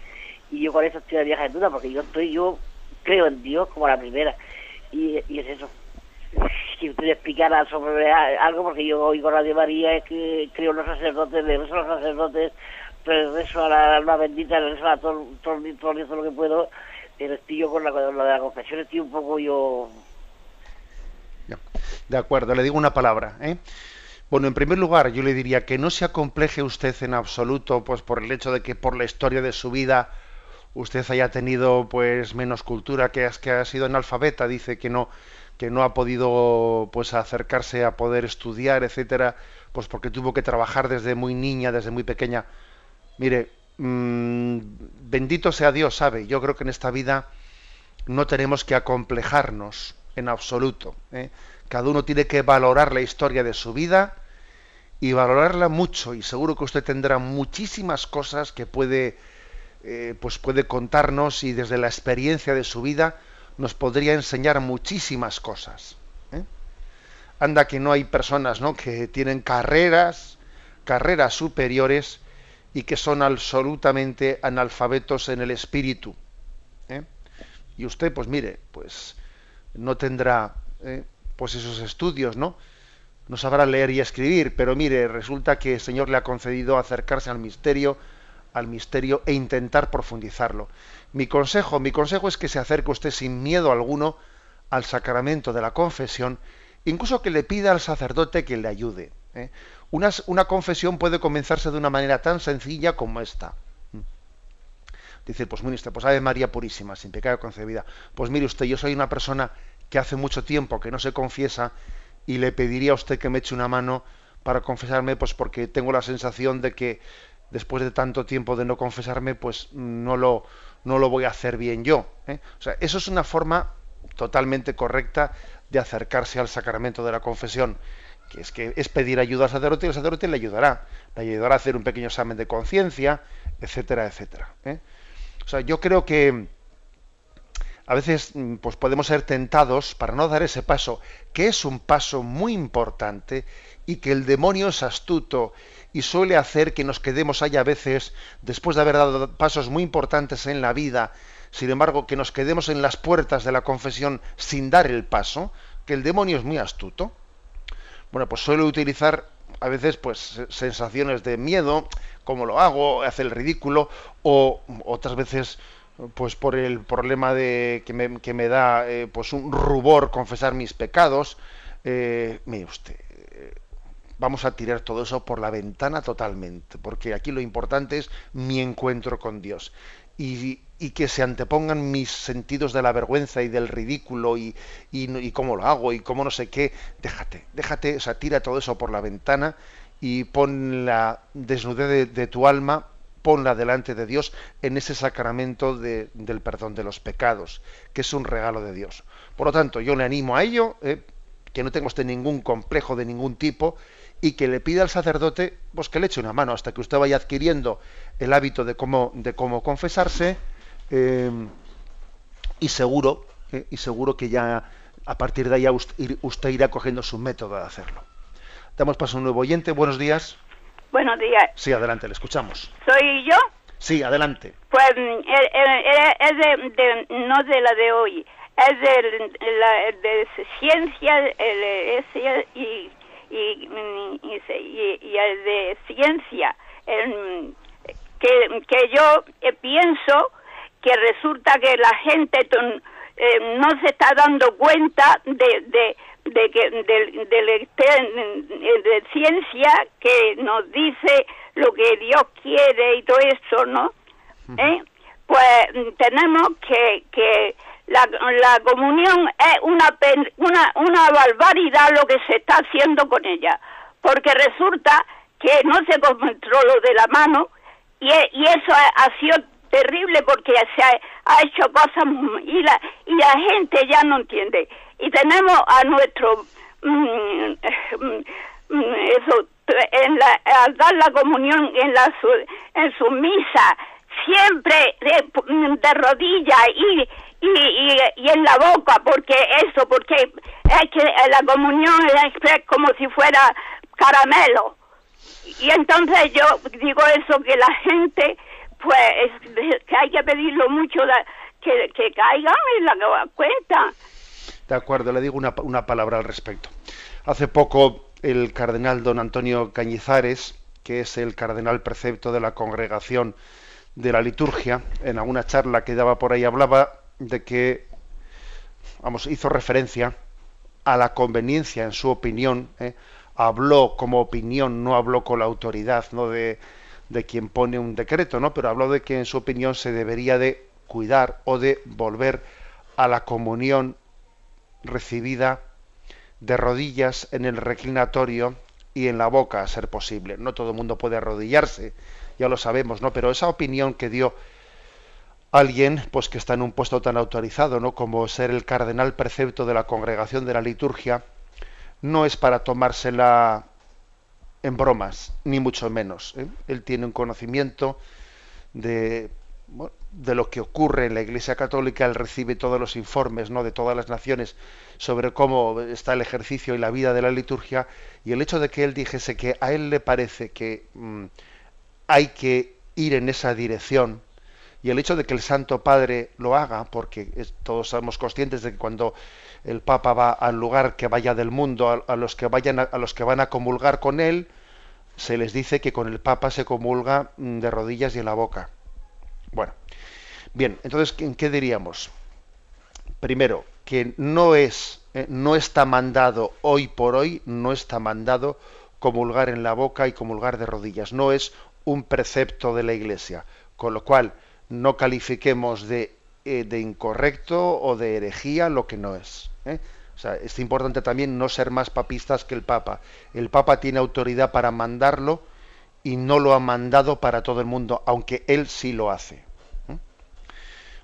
Y yo con eso estoy de viaje en duda porque yo estoy, yo creo en Dios como la primera. Y, y es eso. [LAUGHS] Si usted explicara sobre algo porque yo oigo Radio María es que creo en los sacerdotes, de rezo a los sacerdotes rezo a la alma bendita, rezo a todo, todo, todo, todo, lo que puedo pero estoy yo con la, con la de la confesión estoy un poco yo de acuerdo, le digo una palabra. ¿eh? Bueno, en primer lugar, yo le diría que no se acompleje usted en absoluto, pues por el hecho de que por la historia de su vida usted haya tenido pues menos cultura, que, que ha sido analfabeta, dice que no que no ha podido pues acercarse a poder estudiar, etcétera, pues porque tuvo que trabajar desde muy niña, desde muy pequeña. Mire, mmm, bendito sea Dios, sabe. Yo creo que en esta vida no tenemos que acomplejarnos en absoluto. ¿eh? Cada uno tiene que valorar la historia de su vida y valorarla mucho. Y seguro que usted tendrá muchísimas cosas que puede, eh, pues puede contarnos y desde la experiencia de su vida nos podría enseñar muchísimas cosas. ¿eh? Anda que no hay personas ¿no? que tienen carreras, carreras superiores y que son absolutamente analfabetos en el espíritu. Y usted, pues mire, pues no tendrá eh, pues esos estudios, ¿no? No sabrá leer y escribir, pero mire, resulta que el Señor le ha concedido acercarse al misterio, al misterio e intentar profundizarlo. Mi consejo, mi consejo es que se acerque usted sin miedo alguno al sacramento de la confesión, incluso que le pida al sacerdote que le ayude. ¿eh? Una, una, confesión puede comenzarse de una manera tan sencilla como esta. Dice, pues mire usted, pues Ave María Purísima, sin pecado concebida. Pues mire usted, yo soy una persona que hace mucho tiempo que no se confiesa y le pediría a usted que me eche una mano para confesarme, pues porque tengo la sensación de que después de tanto tiempo de no confesarme, pues no lo, no lo voy a hacer bien yo. ¿eh? O sea, eso es una forma totalmente correcta de acercarse al sacramento de la confesión, que es que es pedir ayuda al sacerdote y el sacerdote le ayudará, le ayudará a hacer un pequeño examen de conciencia, etcétera, etcétera. ¿eh? O sea, yo creo que a veces mm, pues podemos ser tentados para no dar ese paso, que es un paso muy importante y que el demonio es astuto y suele hacer que nos quedemos ahí a veces, después de haber dado pasos muy importantes en la vida, sin embargo, que nos quedemos en las puertas de la confesión sin dar el paso, que el demonio es muy astuto. Bueno, pues suele utilizar a veces pues sensaciones de miedo, como lo hago, hace el ridículo, o otras veces pues por el problema de que me, que me da eh, pues un rubor confesar mis pecados. Eh, mire usted, eh, vamos a tirar todo eso por la ventana totalmente, porque aquí lo importante es mi encuentro con Dios. Y, y que se antepongan mis sentidos de la vergüenza y del ridículo y, y, cómo lo hago y cómo no sé qué, déjate, déjate, o sea, tira todo eso por la ventana y pon la desnudez de tu alma ponla delante de Dios en ese sacramento del perdón de los pecados, que es un regalo de Dios. Por lo tanto, yo le animo a ello, eh, que no tenga usted ningún complejo de ningún tipo y que le pida al sacerdote pues que le eche una mano hasta que usted vaya adquiriendo el hábito de cómo, de cómo confesarse eh, y seguro eh, y seguro que ya a partir de ahí usted, usted irá cogiendo su método de hacerlo. Damos paso a un nuevo oyente. Buenos días. Buenos días. Sí, adelante, le escuchamos. ¿Soy yo? Sí, adelante. Pues mm, eh, eh, eh, es de, no de la de hoy, es de, la, de ciencia y, y, y, y, el de ciencia, que, que yo pienso que resulta que la gente no se está dando cuenta de, de de que de, de, ciencia que nos dice lo que Dios quiere y todo eso, ¿no? ¿Eh? Pues tenemos que, que la, la comunión es una, una, una barbaridad lo que se está haciendo con ella, porque resulta que no se controló de la mano y, y eso ha, sido terrible porque se ha, hecho cosas y la, y la gente ya no entiende. Y tenemos a nuestro mm, mm, eso en la, al dar la comunión en la en su misa siempre de, de rodillas y, y, y, en la boca porque eso porque es que la comunión es como si fuera caramelo. Y entonces yo digo eso que la gente pues que hay que pedirlo mucho que, que caigan en la cuenta de acuerdo, le digo una, una palabra al respecto. Hace poco el cardenal don Antonio Cañizares, que es el cardenal precepto de la congregación de la liturgia, en alguna charla que daba por ahí hablaba de que, vamos, hizo referencia a la conveniencia en su opinión, ¿eh? habló como opinión, no habló con la autoridad, no de, de quien pone un decreto, ¿no? Pero habló de que en su opinión se debería de cuidar o de volver a la comunión recibida de rodillas en el reclinatorio y en la boca, a ser posible. No todo el mundo puede arrodillarse, ya lo sabemos, ¿no? Pero esa opinión que dio alguien, pues que está en un puesto tan autorizado, ¿no? Como ser el cardenal precepto de la congregación de la liturgia, no es para tomársela en bromas, ni mucho menos. ¿eh? Él tiene un conocimiento de de lo que ocurre en la Iglesia Católica, él recibe todos los informes ¿no? de todas las naciones sobre cómo está el ejercicio y la vida de la liturgia, y el hecho de que él dijese que a él le parece que mm, hay que ir en esa dirección, y el hecho de que el Santo Padre lo haga, porque todos somos conscientes de que cuando el Papa va al lugar que vaya del mundo, a, los que vayan a los que van a comulgar con él, se les dice que con el Papa se comulga mm, de rodillas y en la boca. Bueno, bien, entonces, ¿en qué diríamos? Primero, que no es, eh, no está mandado hoy por hoy, no está mandado comulgar en la boca y comulgar de rodillas. No es un precepto de la Iglesia. Con lo cual, no califiquemos de, eh, de incorrecto o de herejía lo que no es. ¿eh? O sea, es importante también no ser más papistas que el Papa. El Papa tiene autoridad para mandarlo y no lo ha mandado para todo el mundo, aunque él sí lo hace. ¿eh?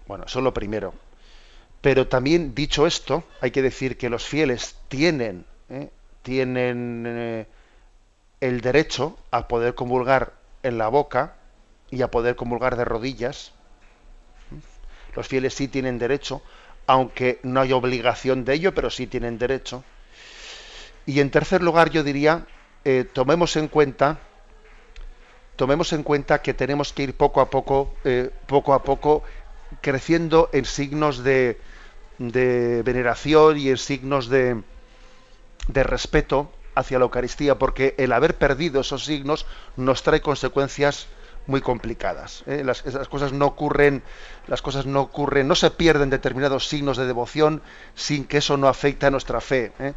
Bueno, eso es lo primero. Pero también dicho esto, hay que decir que los fieles tienen, tienen el derecho a poder comulgar en la boca y a poder comulgar de rodillas. Los fieles sí tienen derecho, aunque no hay obligación de ello, pero sí tienen derecho. Y en tercer lugar, yo diría, eh, tomemos en cuenta, tomemos en cuenta que tenemos que ir poco a poco, eh, poco a poco, creciendo en signos de, de veneración y en signos de, de respeto hacia la Eucaristía, porque el haber perdido esos signos nos trae consecuencias muy complicadas. ¿eh? Las, cosas no ocurren, las cosas no ocurren, no se pierden determinados signos de devoción sin que eso no afecte a nuestra fe. ¿eh?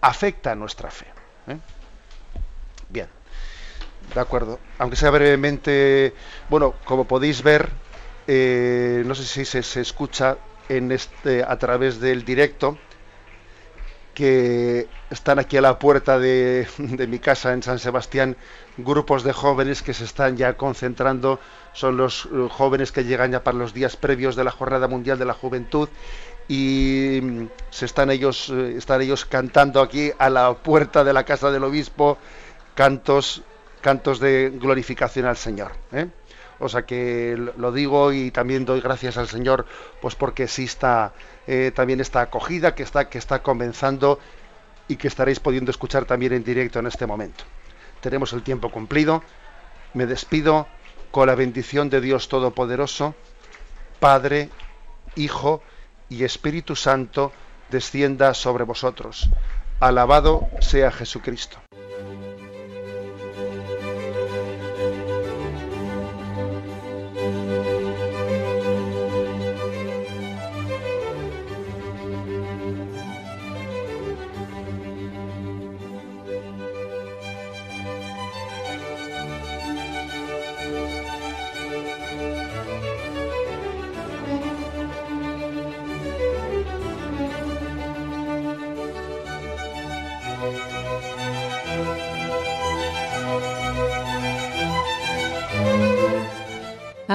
Afecta a nuestra fe. ¿eh? Bien, de acuerdo. Aunque sea brevemente, bueno, como podéis ver, no sé si se, se escucha en este a través del directo que están aquí a la puerta de, mi casa en San Sebastián grupos de jóvenes que se están ya concentrando, son los jóvenes que llegan ya para los días previos de la Jornada Mundial de la Juventud y mm, se están ellos, eh, están ellos cantando aquí a la puerta de la casa del obispo cantos, cantos de glorificación al Señor. ¿eh? O sea que lo digo y también doy gracias al Señor, pues porque exista eh, también esta acogida que está, que está comenzando y que estaréis pudiendo escuchar también en directo en este momento. Tenemos el tiempo cumplido. Me despido con la bendición de Dios Todopoderoso, Padre, Hijo y Espíritu Santo, descienda sobre vosotros. Alabado sea Jesucristo.